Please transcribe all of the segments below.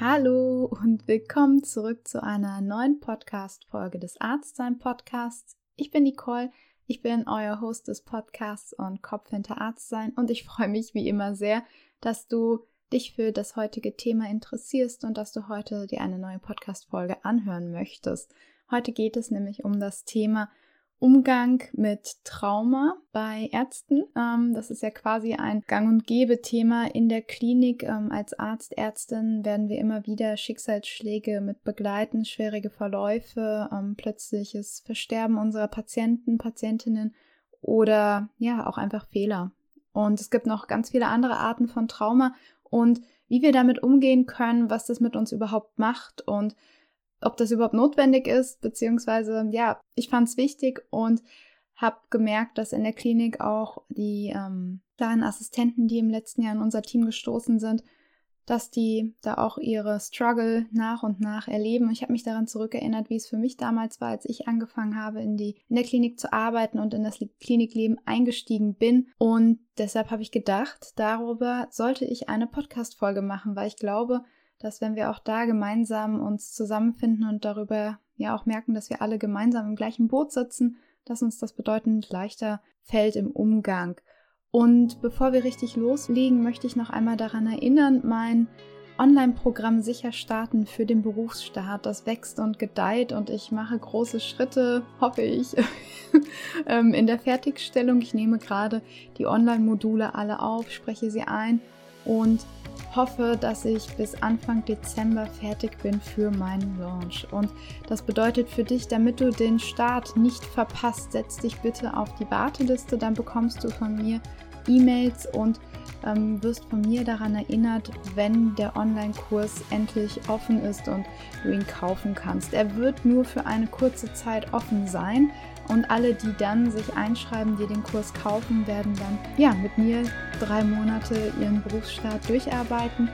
Hallo und willkommen zurück zu einer neuen Podcast-Folge des Arztsein Podcasts. Ich bin Nicole, ich bin euer Host des Podcasts und Kopf hinter Arztsein und ich freue mich wie immer sehr, dass du dich für das heutige Thema interessierst und dass du heute dir eine neue Podcast-Folge anhören möchtest. Heute geht es nämlich um das Thema Umgang mit Trauma bei Ärzten. Ähm, das ist ja quasi ein Gang- und Gebe-Thema in der Klinik. Ähm, als Arzt, Ärztin werden wir immer wieder Schicksalsschläge mit begleiten, schwierige Verläufe, ähm, plötzliches Versterben unserer Patienten, Patientinnen oder ja, auch einfach Fehler. Und es gibt noch ganz viele andere Arten von Trauma und wie wir damit umgehen können, was das mit uns überhaupt macht und ob das überhaupt notwendig ist, beziehungsweise ja, ich fand es wichtig und habe gemerkt, dass in der Klinik auch die ähm, kleinen Assistenten, die im letzten Jahr in unser Team gestoßen sind, dass die da auch ihre Struggle nach und nach erleben. Ich habe mich daran zurückerinnert, wie es für mich damals war, als ich angefangen habe, in, die, in der Klinik zu arbeiten und in das Klinikleben eingestiegen bin. Und deshalb habe ich gedacht, darüber sollte ich eine Podcast-Folge machen, weil ich glaube, dass wenn wir auch da gemeinsam uns zusammenfinden und darüber ja auch merken, dass wir alle gemeinsam im gleichen Boot sitzen, dass uns das bedeutend leichter fällt im Umgang. Und bevor wir richtig loslegen, möchte ich noch einmal daran erinnern, mein Online-Programm sicher starten für den Berufsstart. Das wächst und gedeiht und ich mache große Schritte, hoffe ich, ähm, in der Fertigstellung. Ich nehme gerade die Online-Module alle auf, spreche sie ein und hoffe, dass ich bis Anfang Dezember fertig bin für meinen Launch. Und das bedeutet für dich, damit du den Start nicht verpasst, setz dich bitte auf die Warteliste, dann bekommst du von mir E-Mails und ähm, wirst von mir daran erinnert, wenn der Online-Kurs endlich offen ist und du ihn kaufen kannst. Er wird nur für eine kurze Zeit offen sein und alle, die dann sich einschreiben, die den Kurs kaufen, werden dann ja mit mir drei Monate ihren Berufsstart durcharbeiten.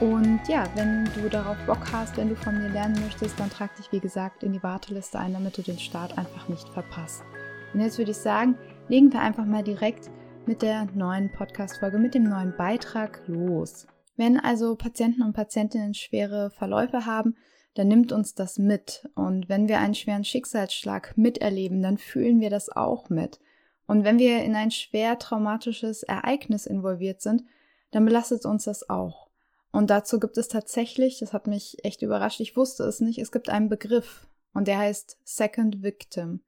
Und ja, wenn du darauf Bock hast, wenn du von mir lernen möchtest, dann trag dich wie gesagt in die Warteliste ein, damit du den Start einfach nicht verpasst. Und jetzt würde ich sagen, legen wir einfach mal direkt mit der neuen Podcast-Folge, mit dem neuen Beitrag los. Wenn also Patienten und Patientinnen schwere Verläufe haben, dann nimmt uns das mit. Und wenn wir einen schweren Schicksalsschlag miterleben, dann fühlen wir das auch mit. Und wenn wir in ein schwer traumatisches Ereignis involviert sind, dann belastet uns das auch. Und dazu gibt es tatsächlich, das hat mich echt überrascht, ich wusste es nicht, es gibt einen Begriff und der heißt Second Victim.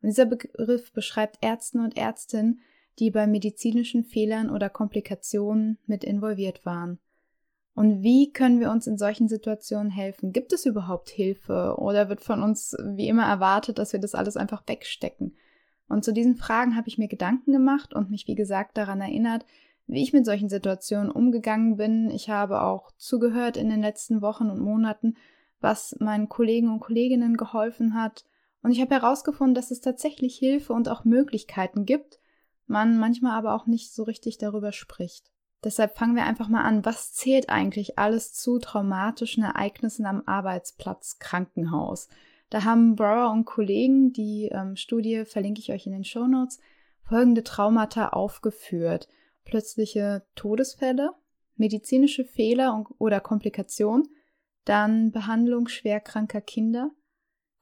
Und dieser Begriff beschreibt Ärzte und Ärztinnen, die bei medizinischen Fehlern oder Komplikationen mit involviert waren. Und wie können wir uns in solchen Situationen helfen? Gibt es überhaupt Hilfe oder wird von uns wie immer erwartet, dass wir das alles einfach wegstecken? Und zu diesen Fragen habe ich mir Gedanken gemacht und mich, wie gesagt, daran erinnert, wie ich mit solchen Situationen umgegangen bin. Ich habe auch zugehört in den letzten Wochen und Monaten, was meinen Kollegen und Kolleginnen geholfen hat. Und ich habe herausgefunden, dass es tatsächlich Hilfe und auch Möglichkeiten gibt, man manchmal aber auch nicht so richtig darüber spricht. Deshalb fangen wir einfach mal an. Was zählt eigentlich alles zu traumatischen Ereignissen am Arbeitsplatz Krankenhaus? Da haben Brower und Kollegen, die ähm, Studie verlinke ich euch in den Show Notes, folgende Traumata aufgeführt. Plötzliche Todesfälle, medizinische Fehler und, oder Komplikationen, dann Behandlung schwerkranker Kinder,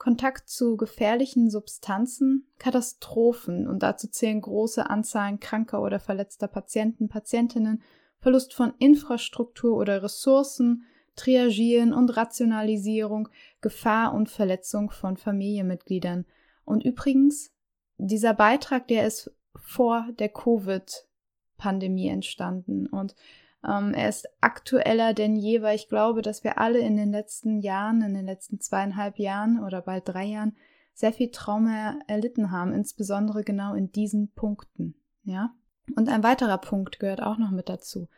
Kontakt zu gefährlichen Substanzen, Katastrophen und dazu zählen große Anzahlen kranker oder verletzter Patienten, Patientinnen, Verlust von Infrastruktur oder Ressourcen, Triagieren und Rationalisierung, Gefahr und Verletzung von Familienmitgliedern. Und übrigens, dieser Beitrag, der ist vor der Covid-Pandemie entstanden und ähm, er ist aktueller denn je, weil ich glaube, dass wir alle in den letzten Jahren, in den letzten zweieinhalb Jahren oder bald drei Jahren sehr viel Trauma erlitten haben, insbesondere genau in diesen Punkten. Ja. Und ein weiterer Punkt gehört auch noch mit dazu.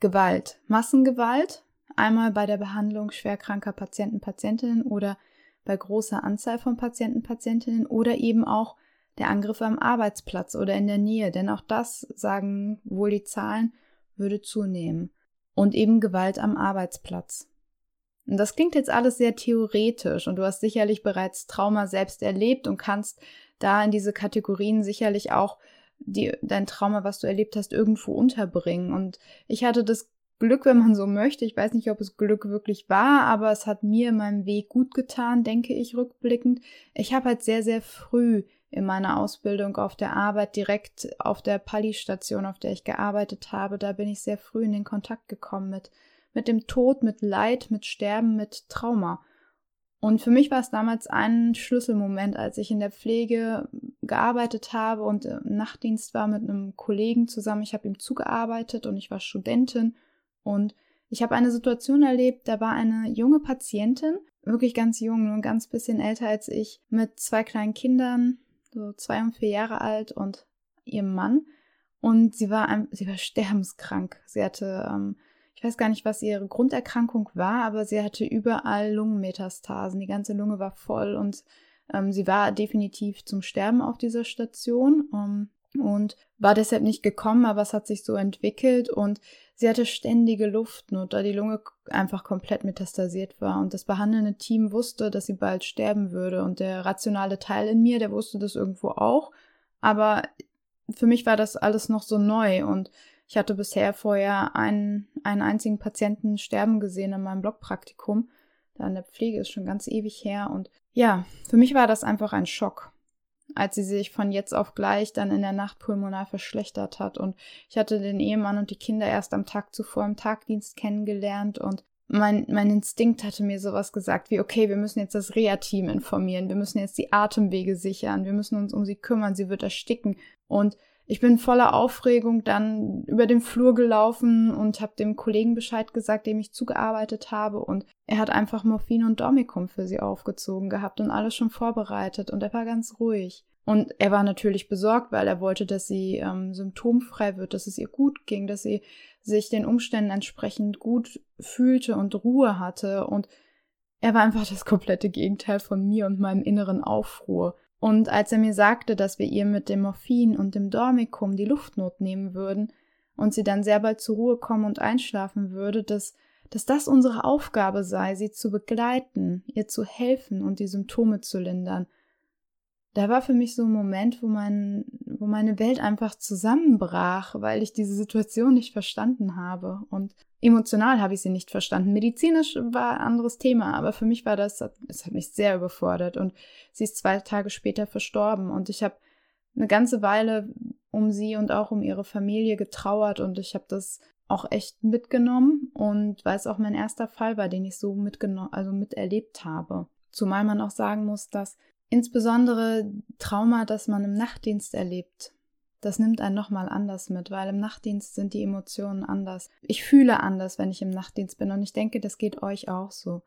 Gewalt. Massengewalt. Einmal bei der Behandlung schwerkranker Patienten, Patientinnen oder bei großer Anzahl von Patienten, Patientinnen oder eben auch der Angriff am Arbeitsplatz oder in der Nähe. Denn auch das sagen wohl die Zahlen würde zunehmen und eben Gewalt am Arbeitsplatz. Und das klingt jetzt alles sehr theoretisch und du hast sicherlich bereits Trauma selbst erlebt und kannst da in diese Kategorien sicherlich auch die, dein Trauma, was du erlebt hast, irgendwo unterbringen. Und ich hatte das Glück, wenn man so möchte. Ich weiß nicht, ob es Glück wirklich war, aber es hat mir in meinem Weg gut getan, denke ich rückblickend. Ich habe halt sehr, sehr früh in meiner Ausbildung auf der Arbeit direkt auf der Pali-Station, auf der ich gearbeitet habe, da bin ich sehr früh in den Kontakt gekommen mit, mit dem Tod, mit Leid, mit Sterben, mit Trauma. Und für mich war es damals ein Schlüsselmoment, als ich in der Pflege gearbeitet habe und im Nachtdienst war mit einem Kollegen zusammen. Ich habe ihm zugearbeitet und ich war Studentin und ich habe eine Situation erlebt, da war eine junge Patientin, wirklich ganz jung, nur ein ganz bisschen älter als ich, mit zwei kleinen Kindern, so zwei und vier Jahre alt und ihrem Mann. Und sie war, sie war sterbenskrank. Sie hatte ähm, ich weiß gar nicht, was ihre Grunderkrankung war, aber sie hatte überall Lungenmetastasen. Die ganze Lunge war voll und ähm, sie war definitiv zum Sterben auf dieser Station um, ähm, und war deshalb nicht gekommen, aber es hat sich so entwickelt und sie hatte ständige Luftnot, da die Lunge einfach komplett metastasiert war. Und das behandelnde Team wusste, dass sie bald sterben würde. Und der rationale Teil in mir, der wusste das irgendwo auch, aber für mich war das alles noch so neu. Und ich hatte bisher vorher einen, einen einzigen Patienten sterben gesehen in meinem Blockpraktikum. Da in der Pflege ist schon ganz ewig her. Und ja, für mich war das einfach ein Schock, als sie sich von jetzt auf gleich dann in der Nacht pulmonar verschlechtert hat. Und ich hatte den Ehemann und die Kinder erst am Tag zuvor im Tagdienst kennengelernt und mein, mein Instinkt hatte mir sowas gesagt wie, okay, wir müssen jetzt das Reha-Team informieren, wir müssen jetzt die Atemwege sichern, wir müssen uns um sie kümmern, sie wird ersticken. Und ich bin voller Aufregung dann über den Flur gelaufen und habe dem Kollegen Bescheid gesagt, dem ich zugearbeitet habe. Und er hat einfach Morphin und Dormicum für sie aufgezogen gehabt und alles schon vorbereitet. Und er war ganz ruhig. Und er war natürlich besorgt, weil er wollte, dass sie ähm, symptomfrei wird, dass es ihr gut ging, dass sie sich den Umständen entsprechend gut fühlte und Ruhe hatte. Und er war einfach das komplette Gegenteil von mir und meinem inneren Aufruhr. Und als er mir sagte, dass wir ihr mit dem Morphin und dem Dormicum die Luftnot nehmen würden und sie dann sehr bald zur Ruhe kommen und einschlafen würde, dass, dass das unsere Aufgabe sei, sie zu begleiten, ihr zu helfen und die Symptome zu lindern, da war für mich so ein Moment, wo, mein, wo meine Welt einfach zusammenbrach, weil ich diese Situation nicht verstanden habe. Und emotional habe ich sie nicht verstanden. Medizinisch war ein anderes Thema, aber für mich war das, es hat mich sehr überfordert. Und sie ist zwei Tage später verstorben. Und ich habe eine ganze Weile um sie und auch um ihre Familie getrauert und ich habe das auch echt mitgenommen und weil es auch mein erster Fall war, den ich so mitgenommen, also miterlebt habe. Zumal man auch sagen muss, dass Insbesondere Trauma, das man im Nachtdienst erlebt, das nimmt einen nochmal anders mit, weil im Nachtdienst sind die Emotionen anders. Ich fühle anders, wenn ich im Nachtdienst bin und ich denke, das geht euch auch so.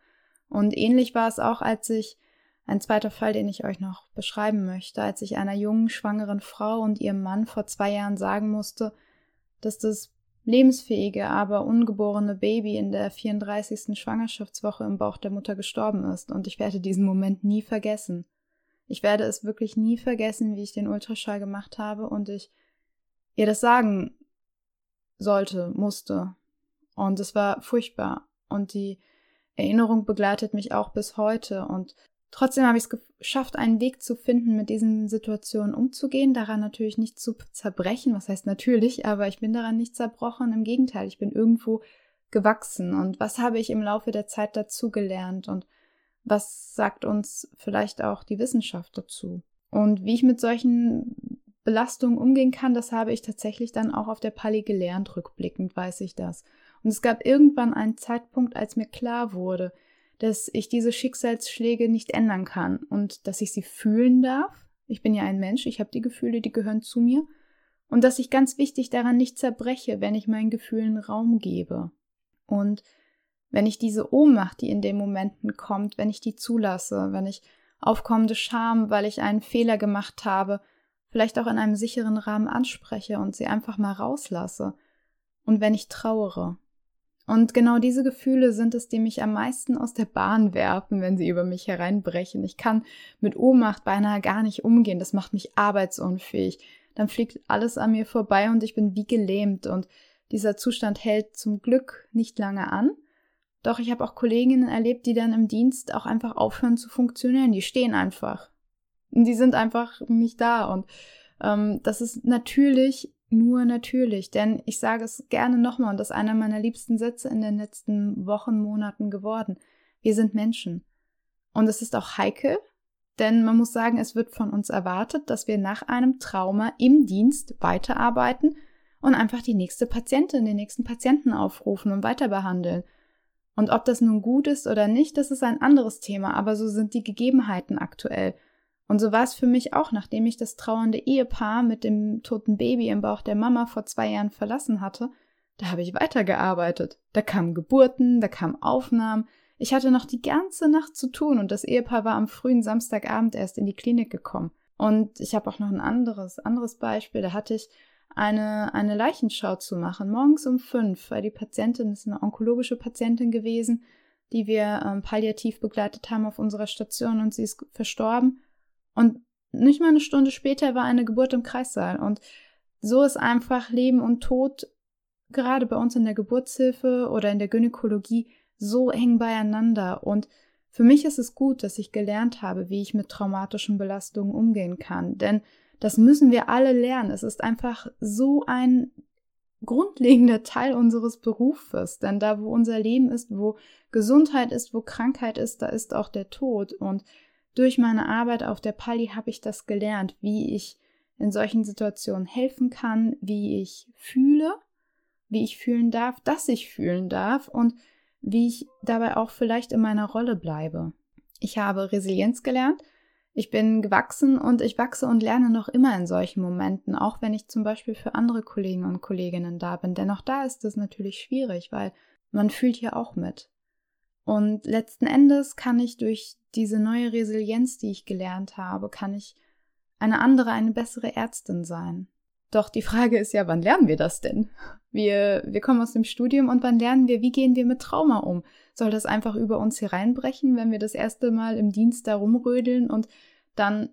Und ähnlich war es auch, als ich, ein zweiter Fall, den ich euch noch beschreiben möchte, als ich einer jungen, schwangeren Frau und ihrem Mann vor zwei Jahren sagen musste, dass das lebensfähige, aber ungeborene Baby in der 34. Schwangerschaftswoche im Bauch der Mutter gestorben ist. Und ich werde diesen Moment nie vergessen. Ich werde es wirklich nie vergessen, wie ich den Ultraschall gemacht habe und ich ihr das sagen sollte, musste. Und es war furchtbar. Und die Erinnerung begleitet mich auch bis heute. Und trotzdem habe ich es geschafft, einen Weg zu finden, mit diesen Situationen umzugehen, daran natürlich nicht zu zerbrechen. Was heißt natürlich, aber ich bin daran nicht zerbrochen. Im Gegenteil, ich bin irgendwo gewachsen. Und was habe ich im Laufe der Zeit dazugelernt? Und was sagt uns vielleicht auch die Wissenschaft dazu? Und wie ich mit solchen Belastungen umgehen kann, das habe ich tatsächlich dann auch auf der Pali gelernt, rückblickend weiß ich das. Und es gab irgendwann einen Zeitpunkt, als mir klar wurde, dass ich diese Schicksalsschläge nicht ändern kann und dass ich sie fühlen darf. Ich bin ja ein Mensch, ich habe die Gefühle, die gehören zu mir. Und dass ich ganz wichtig daran nicht zerbreche, wenn ich meinen Gefühlen Raum gebe. Und wenn ich diese Ohnmacht, die in den Momenten kommt, wenn ich die zulasse, wenn ich aufkommende Scham, weil ich einen Fehler gemacht habe, vielleicht auch in einem sicheren Rahmen anspreche und sie einfach mal rauslasse. Und wenn ich trauere. Und genau diese Gefühle sind es, die mich am meisten aus der Bahn werfen, wenn sie über mich hereinbrechen. Ich kann mit Ohnmacht beinahe gar nicht umgehen. Das macht mich arbeitsunfähig. Dann fliegt alles an mir vorbei und ich bin wie gelähmt. Und dieser Zustand hält zum Glück nicht lange an Doch ich habe auch Kolleginnen erlebt, die dann im Dienst auch einfach aufhören zu funktionieren. Die stehen einfach. Die sind einfach nicht da. Und ähm, das ist natürlich nur natürlich. Denn ich sage es gerne nochmal, und das ist einer meiner liebsten Sätze in den letzten Wochen, Monaten geworden. Wir sind Menschen. Und es ist auch heikel, denn man muss sagen, es wird von uns erwartet, dass wir nach einem Trauma im Dienst weiterarbeiten und einfach die nächste Patientin, den nächsten Patienten aufrufen und weiter behandeln. Und ob das nun gut ist oder nicht, das ist ein anderes Thema, aber so sind die Gegebenheiten aktuell. Und so war es für mich auch, nachdem ich das trauernde Ehepaar mit dem toten Baby im Bauch der Mama vor zwei Jahren verlassen hatte, da habe ich weitergearbeitet. Da kamen Geburten, da kamen Aufnahmen, ich hatte noch die ganze Nacht zu tun und das Ehepaar war am frühen Samstagabend erst in die Klinik gekommen. Und ich habe auch noch ein anderes, anderes Beispiel. Da hatte ich eine, eine Leichenschau zu machen, morgens um fünf, weil die Patientin ist eine onkologische Patientin gewesen, die wir ähm, palliativ begleitet haben auf unserer Station und sie ist verstorben. Und nicht mal eine Stunde später war eine Geburt im Kreissaal. Und so ist einfach Leben und Tod, gerade bei uns in der Geburtshilfe oder in der Gynäkologie, so eng beieinander und für mich ist es gut, dass ich gelernt habe, wie ich mit traumatischen Belastungen umgehen kann, denn das müssen wir alle lernen. Es ist einfach so ein grundlegender Teil unseres Berufes, denn da, wo unser Leben ist, wo Gesundheit ist, wo Krankheit ist, da ist auch der Tod und durch meine Arbeit auf der Pali habe ich das gelernt, wie ich in solchen Situationen helfen kann, wie ich fühle, wie ich fühlen darf, dass ich fühlen darf und wie ich dabei auch vielleicht in meiner Rolle bleibe. Ich habe Resilienz gelernt, ich bin gewachsen und ich wachse und lerne noch immer in solchen Momenten, auch wenn ich zum Beispiel für andere Kollegen und Kolleginnen da bin. Denn auch da ist es natürlich schwierig, weil man fühlt ja auch mit. Und letzten Endes kann ich durch diese neue Resilienz, die ich gelernt habe, kann ich eine andere, eine bessere Ärztin sein. Doch die Frage ist ja, wann lernen wir das denn? Wir, wir kommen aus dem Studium und wann lernen wir, wie gehen wir mit Trauma um? Soll das einfach über uns hereinbrechen, wenn wir das erste Mal im Dienst da rumrödeln und dann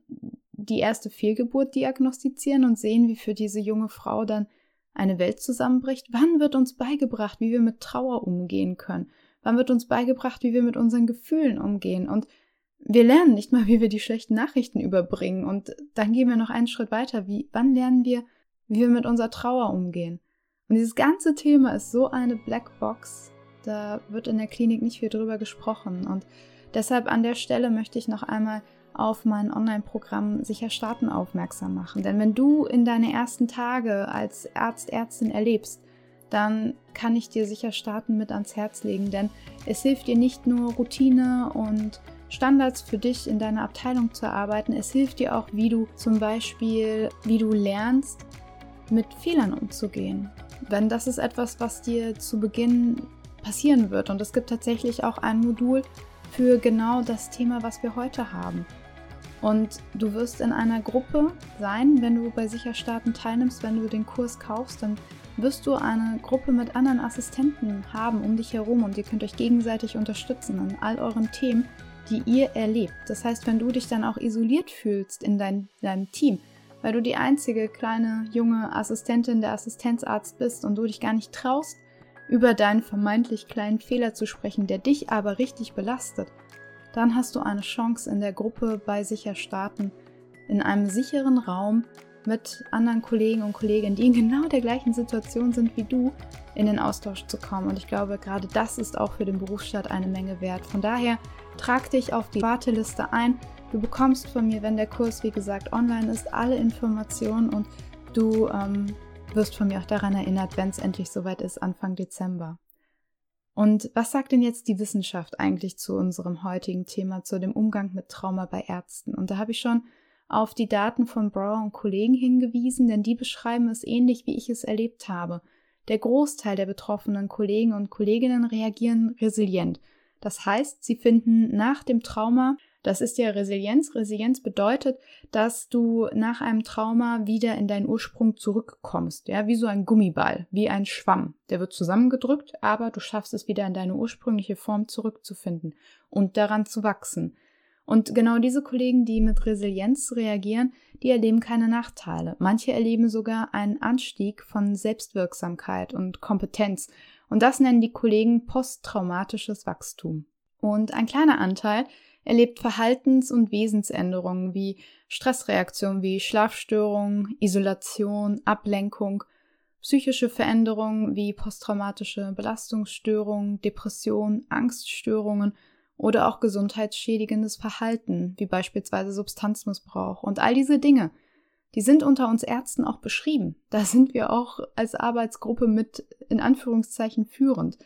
die erste Fehlgeburt diagnostizieren und sehen, wie für diese junge Frau dann eine Welt zusammenbricht? Wann wird uns beigebracht, wie wir mit Trauer umgehen können? Wann wird uns beigebracht, wie wir mit unseren Gefühlen umgehen? Und wir lernen nicht mal, wie wir die schlechten Nachrichten überbringen. Und dann gehen wir noch einen Schritt weiter. Wie, wann lernen wir, wie wir mit unserer Trauer umgehen. Und dieses ganze Thema ist so eine Blackbox, da wird in der Klinik nicht viel drüber gesprochen. Und deshalb an der Stelle möchte ich noch einmal auf mein Online-Programm Sicher Starten aufmerksam machen. Denn wenn du in deine ersten Tage als Arzt, Ärztin erlebst, dann kann ich dir sicher starten mit ans Herz legen, denn es hilft dir nicht nur Routine und Standards für dich in deiner Abteilung zu erarbeiten, es hilft dir auch, wie du zum Beispiel, wie du lernst, mit Fehlern umzugehen. Denn das ist etwas, was dir zu Beginn passieren wird. Und es gibt tatsächlich auch ein Modul für genau das Thema, was wir heute haben. Und du wirst in einer Gruppe sein, wenn du bei Sicherstarten teilnimmst, wenn du den Kurs kaufst, dann wirst du eine Gruppe mit anderen Assistenten haben um dich herum und ihr könnt euch gegenseitig unterstützen in all euren Themen, die ihr erlebt. Das heißt, wenn du dich dann auch isoliert fühlst in dein, deinem Team, weil du die einzige kleine junge Assistentin der Assistenzarzt bist und du dich gar nicht traust, über deinen vermeintlich kleinen Fehler zu sprechen, der dich aber richtig belastet, dann hast du eine Chance in der Gruppe bei Sicher Starten in einem sicheren Raum mit anderen Kollegen und Kolleginnen, die in genau der gleichen Situation sind wie du, in den Austausch zu kommen. Und ich glaube, gerade das ist auch für den Berufsstaat eine Menge wert. Von daher trag dich auf die Warteliste ein. Du bekommst von mir, wenn der Kurs wie gesagt online ist, alle Informationen und du ähm, wirst von mir auch daran erinnert, wenn es endlich soweit ist, Anfang Dezember. Und was sagt denn jetzt die Wissenschaft eigentlich zu unserem heutigen Thema, zu dem Umgang mit Trauma bei Ärzten? Und da habe ich schon auf die Daten von Brower und Kollegen hingewiesen, denn die beschreiben es ähnlich, wie ich es erlebt habe. Der Großteil der betroffenen Kollegen und Kolleginnen reagieren resilient. Das heißt, sie finden nach dem Trauma das ist ja Resilienz. Resilienz bedeutet, dass du nach einem Trauma wieder in deinen Ursprung zurückkommst, ja, wie so ein Gummiball, wie ein Schwamm. Der wird zusammengedrückt, aber du schaffst es wieder in deine ursprüngliche Form zurückzufinden und daran zu wachsen. Und genau diese Kollegen, die mit Resilienz reagieren, die erleben keine Nachteile. Manche erleben sogar einen Anstieg von Selbstwirksamkeit und Kompetenz Und das nennen die Kollegen posttraumatisches Wachstum. Und ein kleiner Anteil erlebt Verhaltens- und Wesensänderungen wie Stressreaktionen wie Schlafstörungen, Isolation, Ablenkung, psychische Veränderungen wie posttraumatische Belastungsstörungen, Depression, Angststörungen oder auch gesundheitsschädigendes Verhalten wie beispielsweise Substanzmissbrauch und all diese Dinge. Die sind unter uns Ärzten auch beschrieben. Da sind wir auch als Arbeitsgruppe mit in Anführungszeichen führend.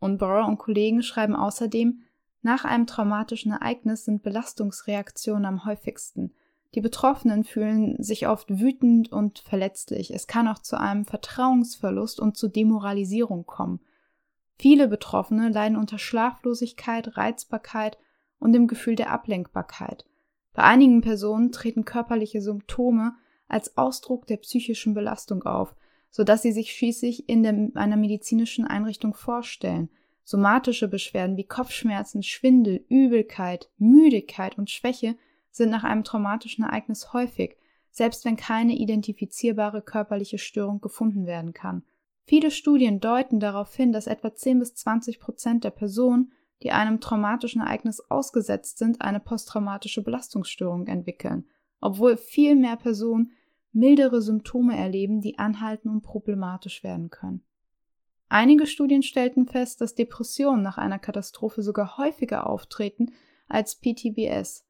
Und Bauer und Kollegen schreiben außerdem, nach einem traumatischen Ereignis sind Belastungsreaktionen am häufigsten. Die Betroffenen fühlen sich oft wütend und verletzlich. Es kann auch zu einem Vertrauensverlust und zu Demoralisierung kommen. Viele Betroffene leiden unter Schlaflosigkeit, Reizbarkeit und dem Gefühl der Ablenkbarkeit. Bei einigen Personen treten körperliche Symptome als Ausdruck der psychischen Belastung auf, sodass sie sich schließlich in der, einer medizinischen Einrichtung vorstellen – Somatische Beschwerden wie Kopfschmerzen, Schwindel, Übelkeit, Müdigkeit und Schwäche sind nach einem traumatischen Ereignis häufig, selbst wenn keine identifizierbare körperliche Störung gefunden werden kann. Viele Studien deuten darauf hin, dass etwa 10 bis 20 Prozent der Personen, die einem traumatischen Ereignis ausgesetzt sind, eine posttraumatische Belastungsstörung entwickeln, obwohl viel mehr Personen mildere Symptome erleben, die anhalten und problematisch werden können. Einige Studien stellten fest, dass Depressionen nach einer Katastrophe sogar häufiger auftreten als PTBS,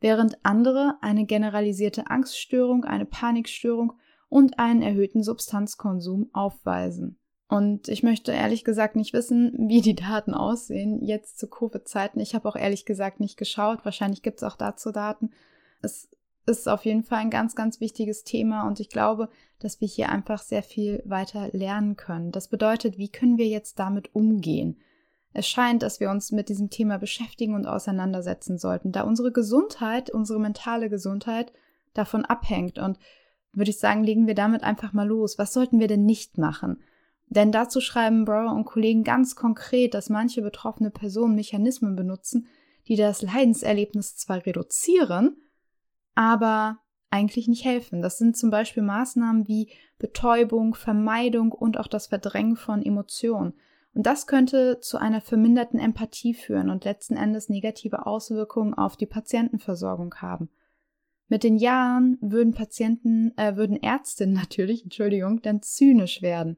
während andere eine generalisierte Angststörung, eine Panikstörung und einen erhöhten Substanzkonsum aufweisen. Und ich möchte ehrlich gesagt nicht wissen, wie die Daten aussehen jetzt zu Covid-Zeiten. Ich habe auch ehrlich gesagt nicht geschaut. Wahrscheinlich gibt es auch dazu Daten. Es ist auf jeden Fall ein ganz, ganz wichtiges Thema und ich glaube, dass wir hier einfach sehr viel weiter lernen können. Das bedeutet, wie können wir jetzt damit umgehen? Es scheint, dass wir uns mit diesem Thema beschäftigen und auseinandersetzen sollten, da unsere Gesundheit, unsere mentale Gesundheit davon abhängt. Und würde ich sagen, legen wir damit einfach mal los. Was sollten wir denn nicht machen? Denn dazu schreiben Brower und Kollegen ganz konkret, dass manche betroffene Personen Mechanismen benutzen, die das Leidenserlebnis zwar reduzieren, aber eigentlich nicht helfen. Das sind zum Beispiel Maßnahmen wie Betäubung, Vermeidung und auch das Verdrängen von Emotionen. Und das könnte zu einer verminderten Empathie führen und letzten Endes negative Auswirkungen auf die Patientenversorgung haben. Mit den Jahren würden Patienten, äh, würden Ärztinnen natürlich, Entschuldigung, dann zynisch werden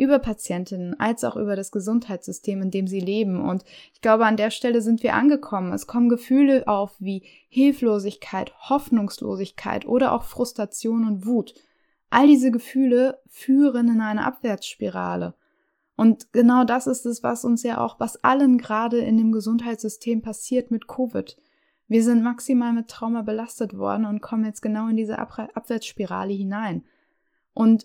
über Patientinnen als auch über das Gesundheitssystem, in dem sie leben. Und ich glaube, an der Stelle sind wir angekommen. Es kommen Gefühle auf wie Hilflosigkeit, Hoffnungslosigkeit oder auch Frustration und Wut. All diese Gefühle führen in eine Abwärtsspirale. Und genau das ist es, was uns ja auch, was allen gerade in dem Gesundheitssystem passiert mit Covid. Wir sind maximal mit Trauma belastet worden und kommen jetzt genau in diese Abwärtsspirale hinein. Und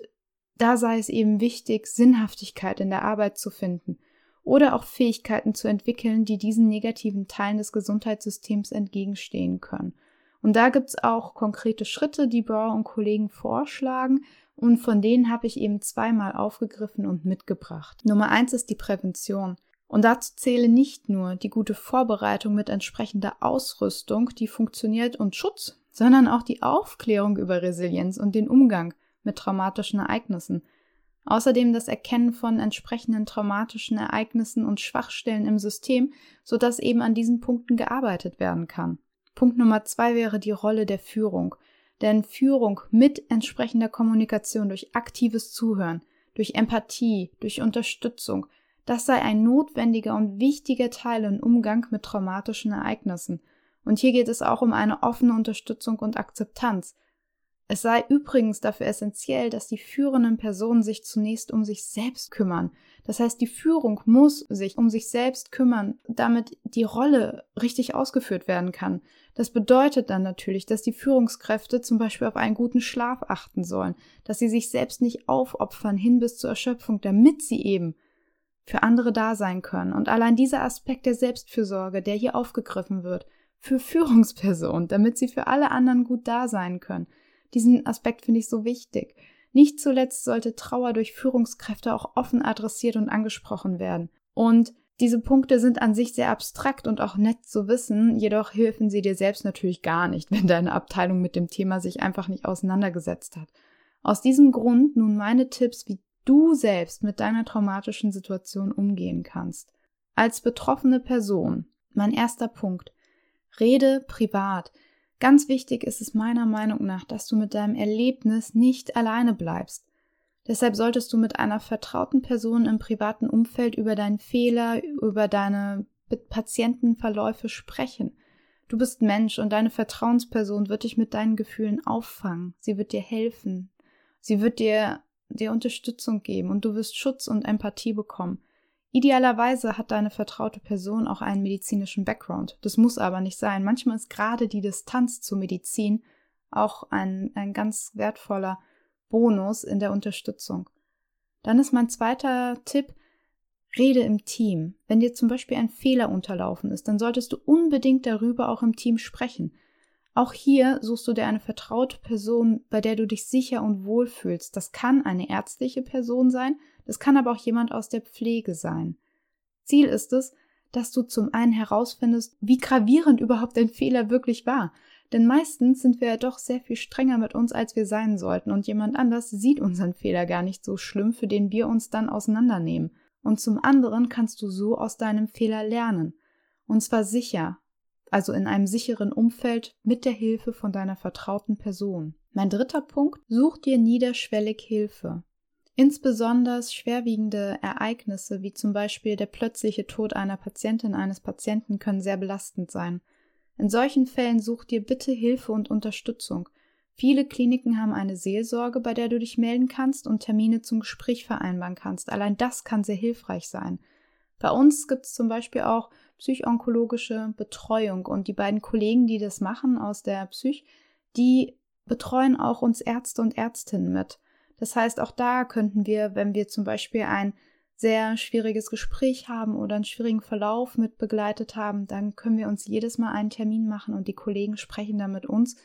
da sei es eben wichtig, Sinnhaftigkeit in der Arbeit zu finden oder auch Fähigkeiten zu entwickeln, die diesen negativen Teilen des Gesundheitssystems entgegenstehen können. Und da gibt's auch konkrete Schritte, die Bauer und Kollegen vorschlagen, und von denen habe ich eben zweimal aufgegriffen und mitgebracht. Nummer eins ist die Prävention. Und dazu zähle nicht nur die gute Vorbereitung mit entsprechender Ausrüstung, die funktioniert und Schutz, sondern auch die Aufklärung über Resilienz und den Umgang mit traumatischen Ereignissen. Außerdem das Erkennen von entsprechenden traumatischen Ereignissen und Schwachstellen im System, sodass eben an diesen Punkten gearbeitet werden kann. Punkt Nummer zwei wäre die Rolle der Führung. Denn Führung mit entsprechender Kommunikation durch aktives Zuhören, durch Empathie, durch Unterstützung, das sei ein notwendiger und wichtiger Teil im Umgang mit traumatischen Ereignissen. Und hier geht es auch um eine offene Unterstützung und Akzeptanz, es sei übrigens dafür essentiell, dass die führenden Personen sich zunächst um sich selbst kümmern. Das heißt, die Führung muss sich um sich selbst kümmern, damit die Rolle richtig ausgeführt werden kann. Das bedeutet dann natürlich, dass die Führungskräfte zum Beispiel auf einen guten Schlaf achten sollen, dass sie sich selbst nicht aufopfern hin bis zur Erschöpfung, damit sie eben für andere da sein können. Und allein dieser Aspekt der Selbstfürsorge, der hier aufgegriffen wird, für Führungspersonen, damit sie für alle anderen gut da sein können, diesen Aspekt finde ich so wichtig. Nicht zuletzt sollte Trauer durch Führungskräfte auch offen adressiert und angesprochen werden. Und diese Punkte sind an sich sehr abstrakt und auch nett zu wissen, jedoch helfen sie dir selbst natürlich gar nicht, wenn deine Abteilung mit dem Thema sich einfach nicht auseinandergesetzt hat. Aus diesem Grund nun meine Tipps, wie du selbst mit deiner traumatischen Situation umgehen kannst. Als betroffene Person, mein erster Punkt, rede privat. Ganz wichtig ist es meiner Meinung nach, dass du mit deinem Erlebnis nicht alleine bleibst. Deshalb solltest du mit einer vertrauten Person im privaten Umfeld über deinen Fehler, über deine Patientenverläufe sprechen. Du bist Mensch und deine Vertrauensperson wird dich mit deinen Gefühlen auffangen. Sie wird dir helfen. Sie wird dir, dir Unterstützung geben und du wirst Schutz und Empathie bekommen. Idealerweise hat deine vertraute Person auch einen medizinischen Background. Das muss aber nicht sein. Manchmal ist gerade die Distanz zur Medizin auch ein, ein ganz wertvoller Bonus in der Unterstützung. Dann ist mein zweiter Tipp, rede im Team. Wenn dir zum Beispiel ein Fehler unterlaufen ist, dann solltest du unbedingt darüber auch im Team sprechen. Auch hier suchst du dir eine vertraute Person, bei der du dich sicher und wohl fühlst. Das kann eine ärztliche Person sein, das kann aber auch jemand aus der Pflege sein. Ziel ist es, dass du zum einen herausfindest, wie gravierend überhaupt ein Fehler wirklich war. Denn meistens sind wir ja doch sehr viel strenger mit uns, als wir sein sollten, und jemand anders sieht unseren Fehler gar nicht so schlimm, für den wir uns dann auseinandernehmen. Und zum anderen kannst du so aus deinem Fehler lernen. Und zwar sicher, also in einem sicheren Umfeld mit der Hilfe von deiner vertrauten Person. Mein dritter Punkt, such dir niederschwellig Hilfe. Insbesondere schwerwiegende Ereignisse wie zum Beispiel der plötzliche Tod einer Patientin eines Patienten können sehr belastend sein. In solchen Fällen such dir bitte Hilfe und Unterstützung. Viele Kliniken haben eine Seelsorge, bei der du dich melden kannst und Termine zum Gespräch vereinbaren kannst. Allein das kann sehr hilfreich sein. Bei uns gibt es zum Beispiel auch psychonkologische Betreuung und die beiden Kollegen, die das machen aus der Psych, die betreuen auch uns Ärzte und Ärztinnen mit. Das heißt, auch da könnten wir, wenn wir zum Beispiel ein sehr schwieriges Gespräch haben oder einen schwierigen Verlauf mit begleitet haben, dann können wir uns jedes Mal einen Termin machen und die Kollegen sprechen dann mit uns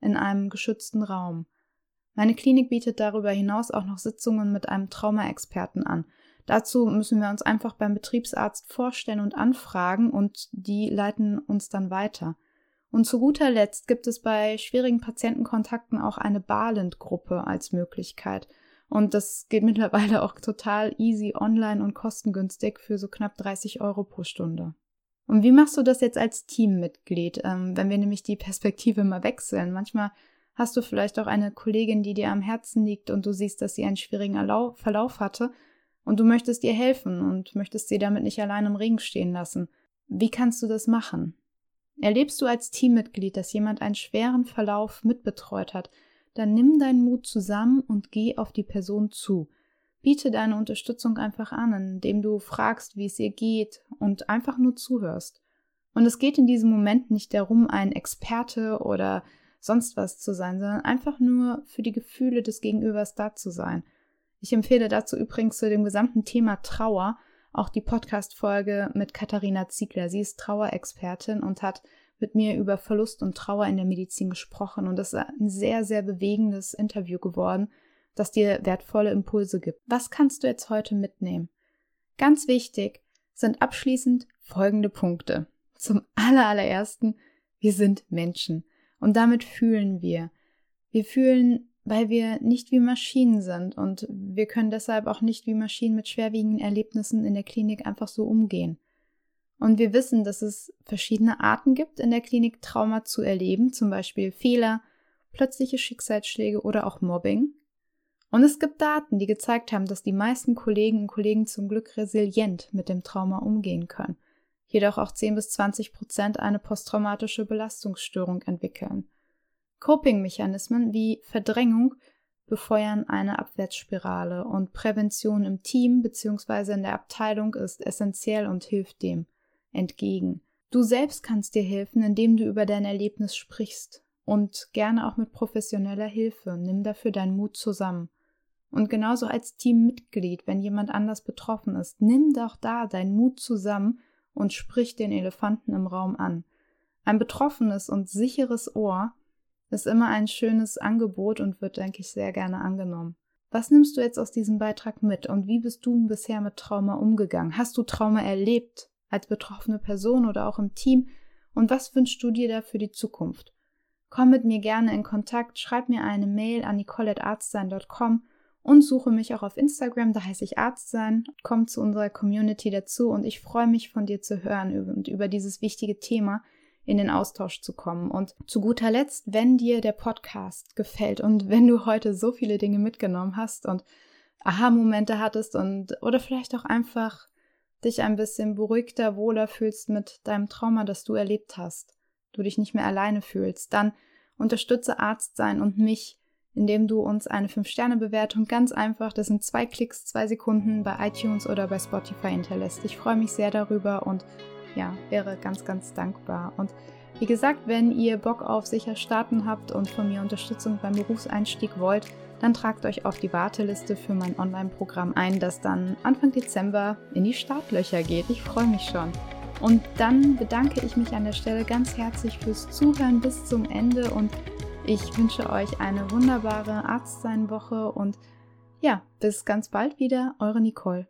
in einem geschützten Raum. Meine Klinik bietet darüber hinaus auch noch Sitzungen mit einem Traumaexperten an. Dazu müssen wir uns einfach beim Betriebsarzt vorstellen und anfragen und die leiten uns dann weiter. Und zu guter Letzt gibt es bei schwierigen Patientenkontakten auch eine Balent-Gruppe als Möglichkeit. Und das geht mittlerweile auch total easy online und kostengünstig für so knapp 30 Euro pro Stunde. Und wie machst du das jetzt als Teammitglied, ähm, wenn wir nämlich die Perspektive mal wechseln? Manchmal hast du vielleicht auch eine Kollegin, die dir am Herzen liegt und du siehst, dass sie einen schwierigen Verlauf hatte und du möchtest ihr helfen und möchtest sie damit nicht allein im Regen stehen lassen. Wie kannst du das machen? Erlebst du als Teammitglied, dass jemand einen schweren Verlauf mitbetreut hat, dann nimm deinen Mut zusammen und geh auf die Person zu. Biete deine Unterstützung einfach an, indem du fragst, wie es ihr geht und einfach nur zuhörst. Und es geht in diesem Moment nicht darum, ein Experte oder sonst was zu sein, sondern einfach nur für die Gefühle des Gegenübers da zu sein. Ich empfehle dazu übrigens zu dem gesamten Thema Trauer auch die Podcast-Folge mit Katharina Ziegler. Sie ist Trauerexpertin und hat mit mir über Verlust und Trauer in der Medizin gesprochen. Und das ist ein sehr, sehr bewegendes Interview geworden, das dir wertvolle Impulse gibt. Was kannst du jetzt heute mitnehmen? Ganz wichtig sind abschließend folgende Punkte. Zum allerersten, wir sind Menschen und damit fühlen wir. Wir fühlen, weil wir nicht wie Maschinen sind und wir können deshalb auch nicht wie Maschinen mit schwerwiegenden Erlebnissen in der Klinik einfach so umgehen. Und wir wissen, dass es verschiedene Arten gibt, in der Klinik Trauma zu erleben, zum Beispiel Fehler, plötzliche Schicksalsschläge oder auch Mobbing. Und es gibt Daten, die gezeigt haben, dass die meisten Kollegen und Kollegen zum Glück resilient mit dem Trauma umgehen können, jedoch auch 10 bis 20 Prozent eine posttraumatische Belastungsstörung entwickeln. Coping-Mechanismen wie Verdrängung befeuern eine Abwärtsspirale und Prävention im Team bzw. in der Abteilung ist essentiell und hilft dem entgegen. Du selbst kannst dir helfen, indem du über dein Erlebnis sprichst und gerne auch mit professioneller Hilfe. Nimm dafür deinen Mut zusammen. Und genauso als Teammitglied, wenn jemand anders betroffen ist, nimm doch da deinen Mut zusammen und sprich den Elefanten im Raum an. Ein betroffenes und sicheres Ohr ist immer ein schönes Angebot und wird, denke ich, sehr gerne angenommen. Was nimmst du jetzt aus diesem Beitrag mit und wie bist du bisher mit Trauma umgegangen? Hast du Trauma erlebt als betroffene Person oder auch im Team? Und was wünschst du dir da für die Zukunft? Komm mit mir gerne in Kontakt, schreib mir eine Mail an nicole.arztsein.com und suche mich auch auf Instagram, da heiße ich Arzt sein. Komm zu unserer Community dazu und ich freue mich von dir zu hören und über dieses wichtige Thema in den Austausch zu kommen. Und zu guter Letzt, wenn dir der Podcast gefällt und wenn du heute so viele Dinge mitgenommen hast und Aha-Momente hattest und oder vielleicht auch einfach dich ein bisschen beruhigter, wohler fühlst mit deinem Trauma, das du erlebt hast, du dich nicht mehr alleine fühlst, dann unterstütze Arzt sein und mich, indem du uns eine 5-Sterne-Bewertung ganz einfach, das sind zwei Klicks, zwei Sekunden bei iTunes oder bei Spotify hinterlässt. Ich freue mich sehr darüber und ja, wäre ganz, ganz dankbar. Und wie gesagt, wenn ihr Bock auf sicher starten habt und von mir Unterstützung beim Berufseinstieg wollt, dann tragt euch auf die Warteliste für mein Online-Programm ein, das dann Anfang Dezember in die Startlöcher geht. Ich freue mich schon. Und dann bedanke ich mich an der Stelle ganz herzlich fürs Zuhören bis zum Ende und ich wünsche euch eine wunderbare Arztsein-Woche und ja, bis ganz bald wieder, eure Nicole.